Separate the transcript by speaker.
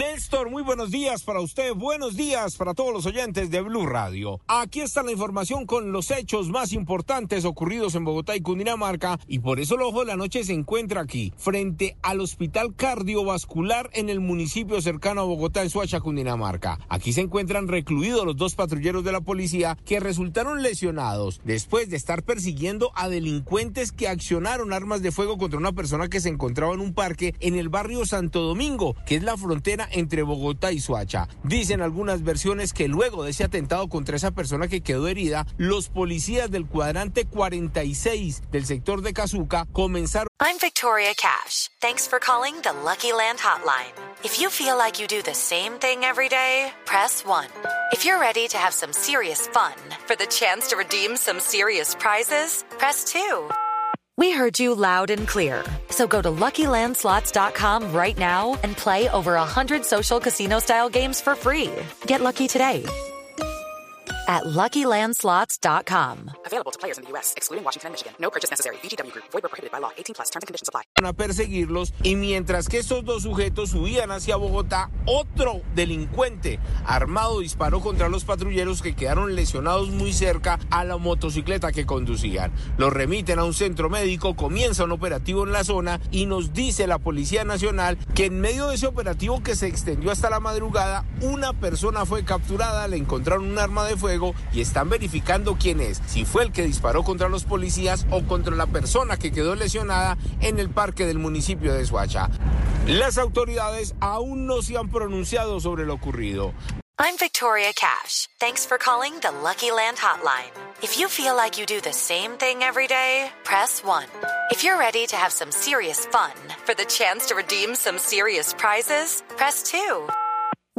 Speaker 1: Néstor, muy buenos días para usted, buenos días para todos los oyentes de Blue Radio. Aquí está la información con los hechos más importantes ocurridos en Bogotá y Cundinamarca y por eso el ojo de la noche se encuentra aquí, frente al Hospital Cardiovascular en el municipio cercano a Bogotá, en Suacha, Cundinamarca. Aquí se encuentran recluidos los dos patrulleros de la policía que resultaron lesionados después de estar persiguiendo a delincuentes que accionaron armas de fuego contra una persona que se encontraba en un parque en el barrio Santo Domingo, que es la frontera entre Bogotá y Suacha. Dicen algunas versiones que luego de ese atentado contra esa persona que quedó herida, los policías del cuadrante 46 del sector de Cazuca comenzaron
Speaker 2: I'm Victoria Cash. Thanks for calling the Lucky Land Hotline. If you feel like you do the same thing every day, press 1. If you're ready to have some serious fun for the chance to redeem some serious prizes, press 2. We heard you loud and clear. So go to LuckyLandSlots.com right now and play over 100 social casino style games for free. Get lucky today at LuckyLandSlots.com.
Speaker 3: Available to players in the U.S., excluding Washington and Michigan. No purchase necessary. VGW Group. Void where prohibited by law. 18 plus. Terms and conditions apply.
Speaker 1: a perseguirlos y mientras que estos dos sujetos subían hacia Bogotá, otro delincuente armado disparó contra los patrulleros que quedaron lesionados muy cerca a la motocicleta que conducían. Los remiten a un centro médico, comienza un operativo en la zona y nos dice la Policía Nacional que en medio de ese operativo que se extendió hasta la madrugada, una persona fue capturada, le encontraron un arma de fuego y están verificando quién es, si fue el que disparó contra los policías o contra la persona que quedó lesionada en el parque del municipio de Suacha. Las autoridades aún no se han pronunciado sobre lo ocurrido.
Speaker 2: I'm Victoria Cash. Thanks for calling the Lucky Land Hotline. If you feel like you do the same thing every day, press 1. If you're ready to have some serious fun for the chance to redeem some serious prizes, press 2.